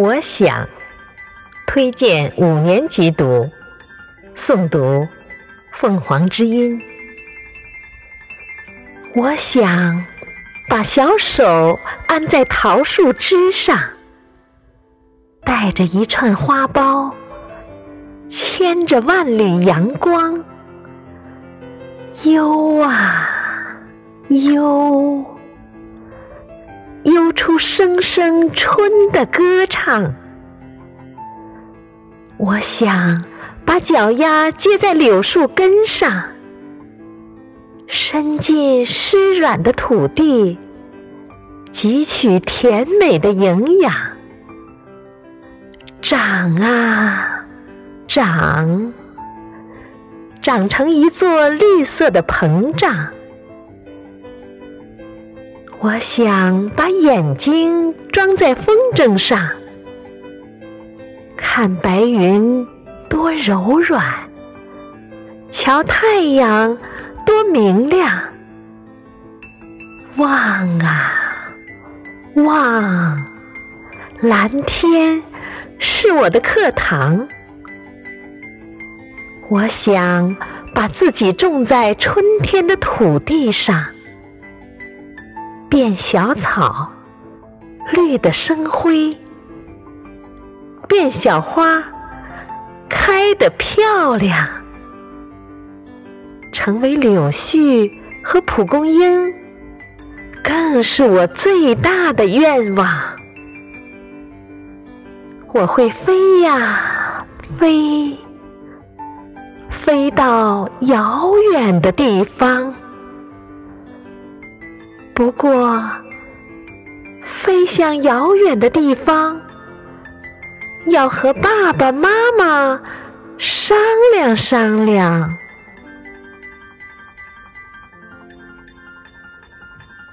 我想推荐五年级读诵读《凤凰之音》。我想把小手安在桃树枝上，带着一串花苞，牵着万缕阳光，悠啊悠，悠出声声春的歌唱。我想把脚丫接在柳树根上。伸进湿软的土地，汲取甜美的营养，长啊长，长成一座绿色的膨胀。我想把眼睛装在风筝上，看白云多柔软，瞧太阳。多明亮！望啊望，蓝天是我的课堂。我想把自己种在春天的土地上，变小草，绿的生辉；变小花，开得漂亮。成为柳絮和蒲公英，更是我最大的愿望。我会飞呀飞，飞到遥远的地方。不过，飞向遥远的地方，要和爸爸妈妈商量商量。